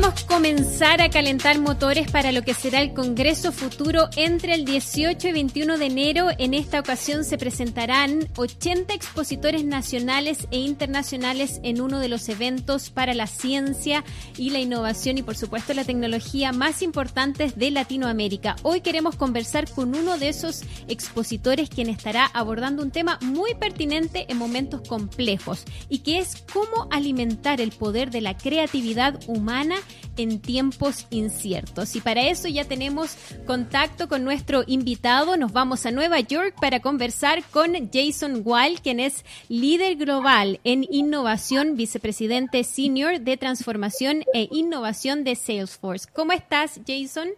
queremos comenzar a calentar motores para lo que será el Congreso Futuro entre el 18 y 21 de enero. En esta ocasión se presentarán 80 expositores nacionales e internacionales en uno de los eventos para la ciencia y la innovación y por supuesto la tecnología más importantes de Latinoamérica. Hoy queremos conversar con uno de esos expositores quien estará abordando un tema muy pertinente en momentos complejos y que es cómo alimentar el poder de la creatividad humana en tiempos inciertos. Y para eso ya tenemos contacto con nuestro invitado. Nos vamos a Nueva York para conversar con Jason Wall, quien es líder global en innovación, vicepresidente senior de transformación e innovación de Salesforce. ¿Cómo estás, Jason?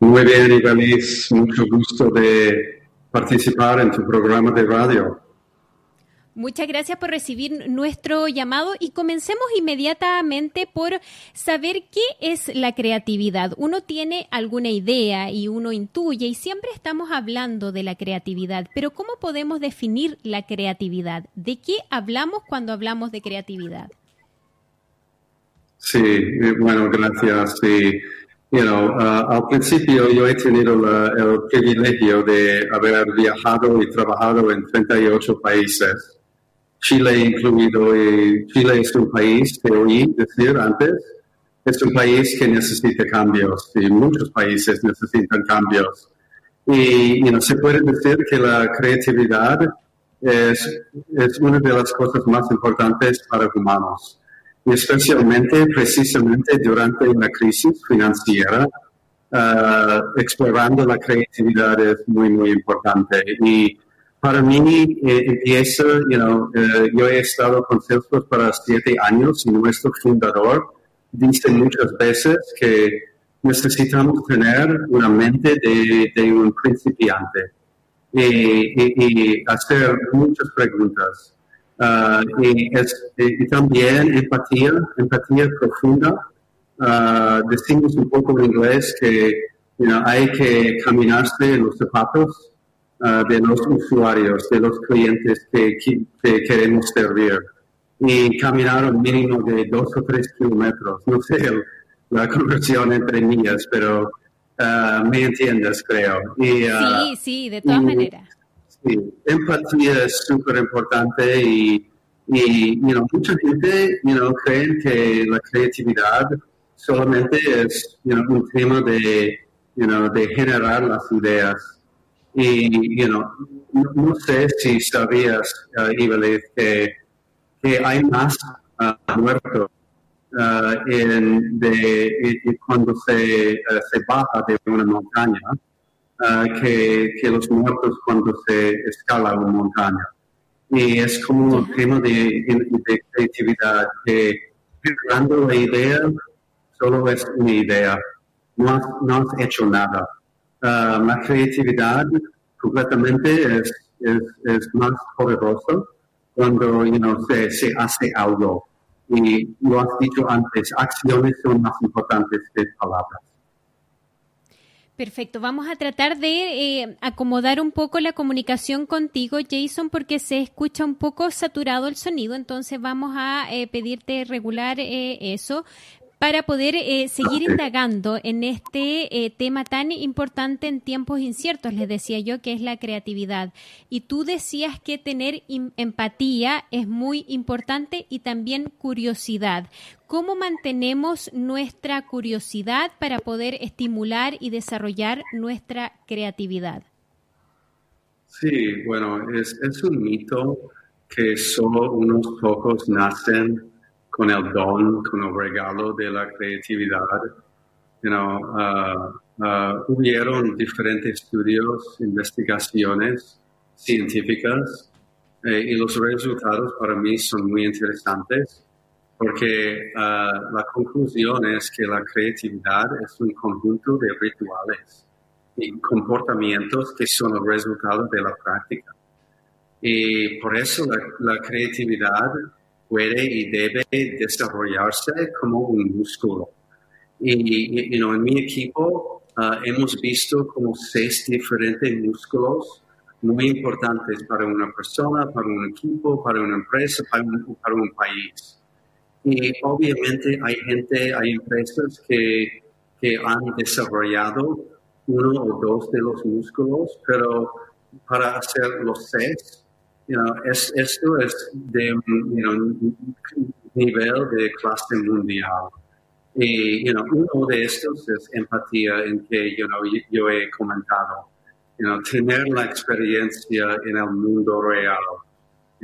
Muy bien, Ibeliz. Mucho gusto de participar en tu programa de radio. Muchas gracias por recibir nuestro llamado y comencemos inmediatamente por saber qué es la creatividad. Uno tiene alguna idea y uno intuye y siempre estamos hablando de la creatividad, pero ¿cómo podemos definir la creatividad? ¿De qué hablamos cuando hablamos de creatividad? Sí, eh, bueno, gracias. Uh, al principio yo he tenido el privilegio de haber viajado y trabajado en 38 países Chile incluido. Y Chile es un país, te oí decir antes, es un país que necesita cambios y muchos países necesitan cambios. Y know, se puede decir que la creatividad es, es una de las cosas más importantes para humanos. Y especialmente, precisamente durante una crisis financiera, uh, explorando la creatividad es muy, muy importante. Y para mí eh, empieza, you know, eh, yo he estado con Salesforce para siete años y nuestro fundador dice muchas veces que necesitamos tener una mente de, un principiante y, hacer muchas preguntas. Uh, y, y, también empatía, empatía profunda. Uh, decimos un poco en inglés que you know, hay que caminarse en los zapatos Ah, de los usuarios, de los clientes que, queremos servir y caminar un mínimo de dos o tres kilómetros. No sé la conversión entre millas, pero ah, me entiendes, creo. Y, ah, sí, sí, de todas maneras. Sí, empatía es súper importante y, y mucha gente you cree que la creatividad solamente es un tema de, de generar las ideas y, you know, no, sé si sabías, uh, que, que, hay más uh, muertos uh, en de, cuando se, uh, se, baja de una montaña que, que, los muertos cuando se escala una montaña. Y es como un tema de, de creatividad, que creando la idea solo es una idea, no has, no has hecho nada. Ah, la creatividad completamente es, es, más poderosa cuando se, se hace algo. Y lo has dicho antes, acciones son más importantes que palabras. Perfecto, vamos a tratar de eh, acomodar un poco la comunicación contigo, Jason, porque se escucha un poco saturado el sonido, entonces vamos a eh, pedirte regular eh, eso para poder eh, seguir indagando en este eh, tema tan importante en tiempos inciertos, les decía yo, que es la creatividad. Y tú decías que tener empatía es muy importante y también curiosidad. ¿Cómo mantenemos nuestra curiosidad para poder estimular y desarrollar nuestra creatividad? Sí, bueno, es, es un mito que solo unos pocos nacen con el don, con el regalo de la creatividad. You know, uh, uh, hubieron diferentes estudios, investigaciones científicas eh, y los resultados para mí son muy interesantes porque uh, la conclusión es que la creatividad es un conjunto de rituales y comportamientos que son el resultado de la práctica. Y por eso la, la creatividad puede y debe desarrollarse como un músculo. Y, en mi equipo ah, hemos visto como seis diferentes músculos muy importantes para una persona, para un equipo, para una empresa, para un, para un país. Y obviamente hay gente, hay empresas que, que han desarrollado uno o dos de los músculos, pero para hacer los seis, es, esto es de you nivel de clase mundial. Y uno de estos es empatía en que yo he comentado. tener la experiencia en el mundo real.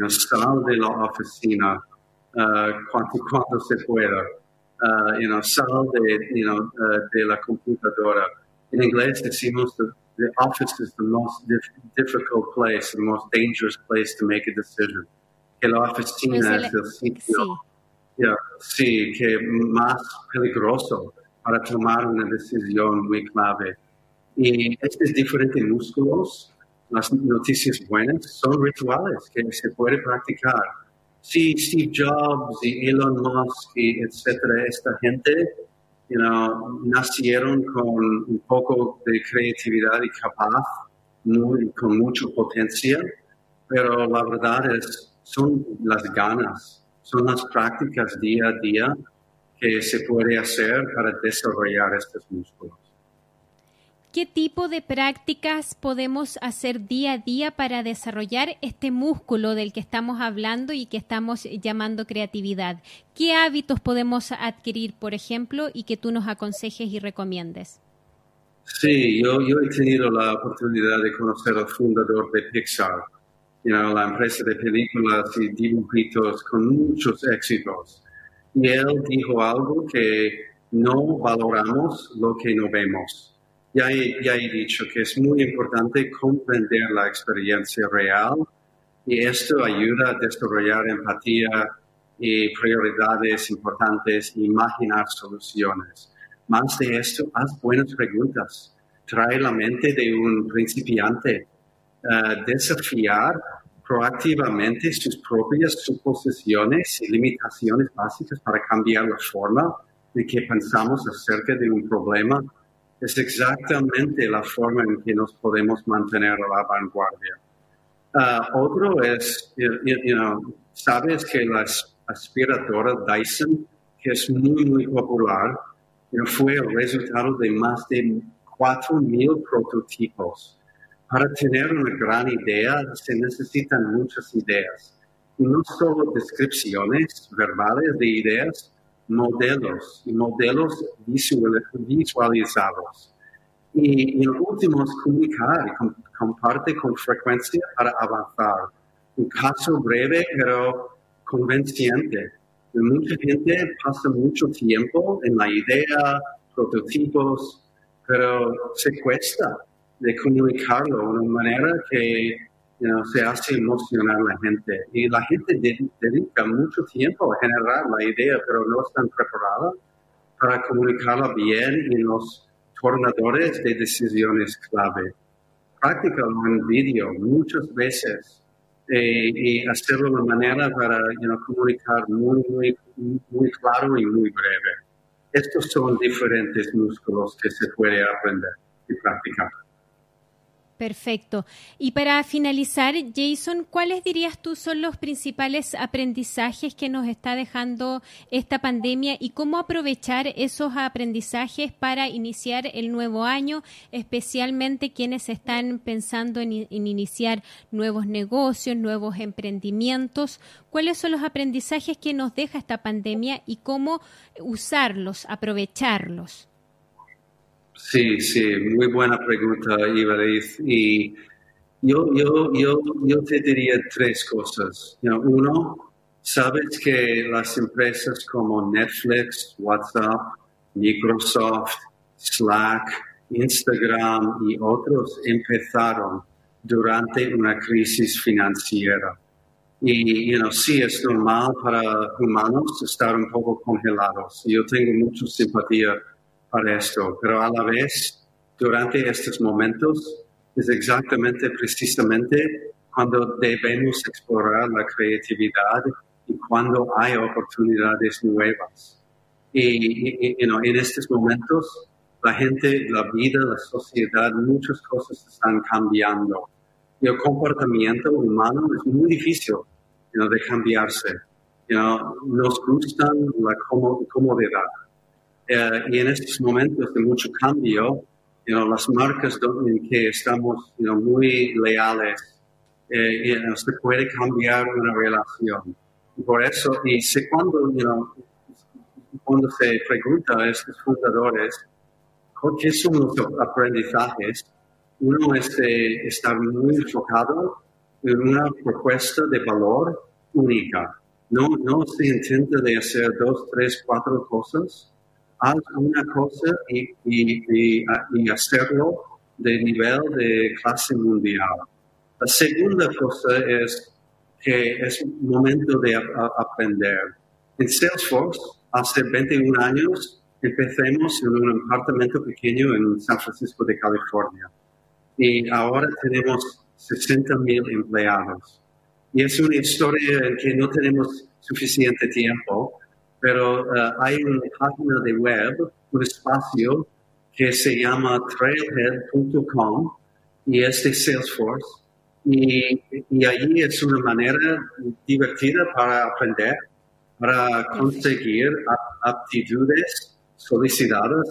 sal de la oficina uh, cuanto, se pueda. Uh, sal de, uh, de la computadora. En inglés decimos the, office is the most difficult place, the most dangerous place to make a decision. Que la oficina es el sitio sí, que más peligroso para tomar una decisión muy clave. Y estos diferentes músculos, las noticias buenas, son rituales que se puede practicar. Sí, Steve Jobs y Elon Musk y etcétera, esta gente, you know, nacieron con un poco de creatividad y capaz, muy, con mucha potencia, pero la verdad es, son las ganas son las prácticas día a día que se puede hacer para desarrollar estos músculos. ¿Qué tipo de prácticas podemos hacer día a día para desarrollar este músculo del que estamos hablando y que estamos llamando creatividad? ¿Qué hábitos podemos adquirir, por ejemplo, y que tú nos aconsejes y recomiendes? Sí, yo, yo he tenido la oportunidad de conocer al fundador de Pixar, la empresa de películas y dibujitos con muchos éxitos. Y él dijo algo que no valoramos lo que no vemos. Ya he, ya he dicho que es muy importante comprender la experiencia real y esto ayuda a desarrollar empatía y prioridades importantes, imaginar soluciones. Más de esto, haz buenas preguntas. Trae la mente de un principiante uh, desafiar proactivamente sus propias suposiciones y limitaciones básicas para cambiar la forma en que pensamos acerca de un problema es exactamente la forma en que nos podemos mantener a la vanguardia. Uh, otro es, you, know, sabes que la aspiradora Dyson, que es muy, muy popular, fue el resultado de más de 4.000 prototipos para tener una gran idea se necesitan muchas ideas. No solo descripciones verbales de ideas, modelos y modelos visualizados. Y, y último es comunicar y comparte con frecuencia para avanzar. Un caso breve pero convenciente. Mucha gente pasa mucho tiempo en la idea, prototipos, pero se cuesta de comunicarlo de una manera que se hace emocionar a la gente. Y la gente dedica mucho tiempo a generar la idea, pero no están preparadas para comunicarla bien en los tornadores de decisiones clave. Practícalo en vídeo muchas veces eh, y hacerlo de manera para comunicar muy, muy, muy claro y muy breve. Estos son diferentes músculos que se puede aprender y practicar. Perfecto. Y para finalizar, Jason, ¿cuáles dirías tú son los principales aprendizajes que nos está dejando esta pandemia y cómo aprovechar esos aprendizajes para iniciar el nuevo año, especialmente quienes están pensando en, en iniciar nuevos negocios, nuevos emprendimientos? ¿Cuáles son los aprendizajes que nos deja esta pandemia y cómo usarlos, aprovecharlos? Sí, sí, muy buena pregunta, Ibariz. Y yo, yo, yo, yo te diría tres cosas. uno, sabes que las empresas como Netflix, WhatsApp, Microsoft, Slack, Instagram y otros empezaron durante una crisis financiera. Y, you know, sí, es normal para humanos estar un poco congelados. Yo tengo mucha simpatía para esto, pero a la vez, durante estos momentos, es exactamente, precisamente, cuando debemos explorar la creatividad y cuando hay oportunidades nuevas. Y, en estos momentos, la gente, la vida, la sociedad, muchas cosas están cambiando. Y el comportamiento humano es muy difícil de cambiarse. nos gustan la comodidad. Eh, y en estos momentos de mucho cambio, las marcas en que estamos muy leales, eh, se puede cambiar una relación. Por eso, y sé cuando, cuando se pregunta a estos fundadores, ¿qué son los aprendizajes? Uno es de estar muy enfocado en una propuesta de valor única. No, no se intenta de hacer dos, tres, cuatro cosas. Haz una cosa y, y, y, hacerlo de nivel de clase mundial. La segunda cosa es que es momento de aprender. En Salesforce, hace 21 años, empecemos en un apartamento pequeño en San Francisco de California. Y ahora tenemos 60 mil empleados. Y es una historia en que no tenemos suficiente tiempo, pero uh, hay una página de web, un espacio que se llama trailhead.com y es de Salesforce. Y, y allí es una manera divertida para aprender, para conseguir aptitudes solicitadas,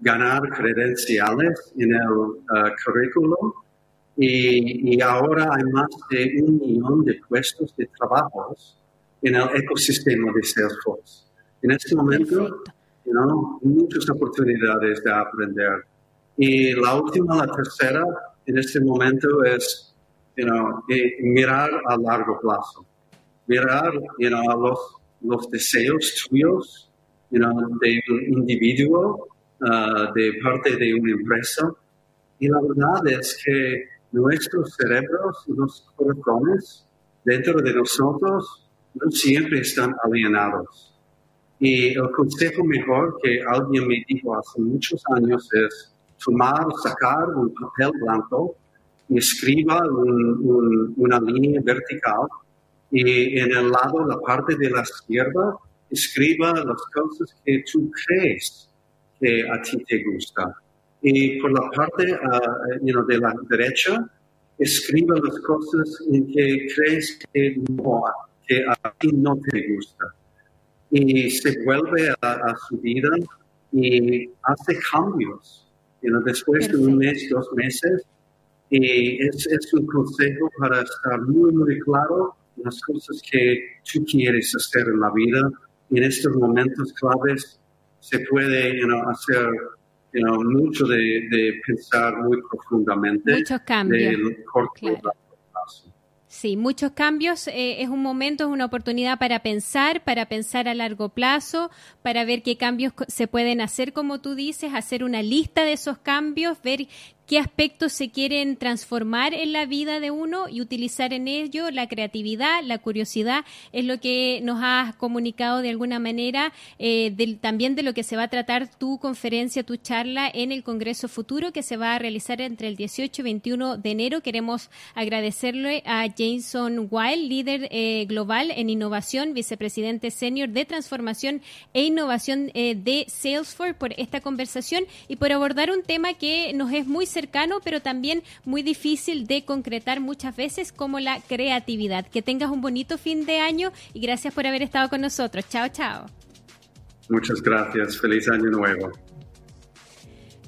ganar credenciales en el uh, currículum y, ahora hay más de un millón de puestos de trabajo en el ecosistema de Salesforce. En este momento, you muchas oportunidades de aprender. Y la última, la tercera, en este momento es you eh, mirar a largo plazo. Mirar you a los, los deseos tuyos de un individuo, uh, de parte de una empresa. Y la verdad es que nuestros cerebros, los corazones dentro de nosotros siempre están alienados. Y el consejo mejor que alguien me dijo hace muchos años es tomar, sacar un papel blanco y escriba una línea vertical y en el lado, la parte de la izquierda, escriba las cosas que tú crees que a ti te gusta y por la parte uh, de la derecha, escriba las cosas en que crees que, no, que a ti no te gusta. Y se vuelve a, su vida y hace cambios. después de un mes, dos meses, y es, es, un consejo para estar muy, muy claro las cosas que tú quieres hacer en la vida. Y en estos momentos claves se puede hacer mucho de, pensar muy profundamente. Muchos cambios. Sí, muchos cambios. Eh, es un momento, es una oportunidad para pensar, para pensar a largo plazo, para ver qué cambios se pueden hacer, como tú dices, hacer una lista de esos cambios, ver qué aspectos se quieren transformar en la vida de uno y utilizar en ello la creatividad, la curiosidad, es lo que nos has comunicado de alguna manera, eh, también de lo que se va a tratar tu conferencia, tu charla en el Congreso Futuro que se va a realizar entre el 18 y 21 de enero. Queremos agradecerle a Jason Wild, líder eh, global en innovación, vicepresidente senior de transformación e innovación eh, de Salesforce por esta conversación y por abordar un tema que nos es muy cercano, pero también muy difícil de concretar muchas veces como la creatividad. Que tengas un bonito fin de año y gracias por haber estado con nosotros. Chao, chao. Muchas gracias. Feliz año nuevo.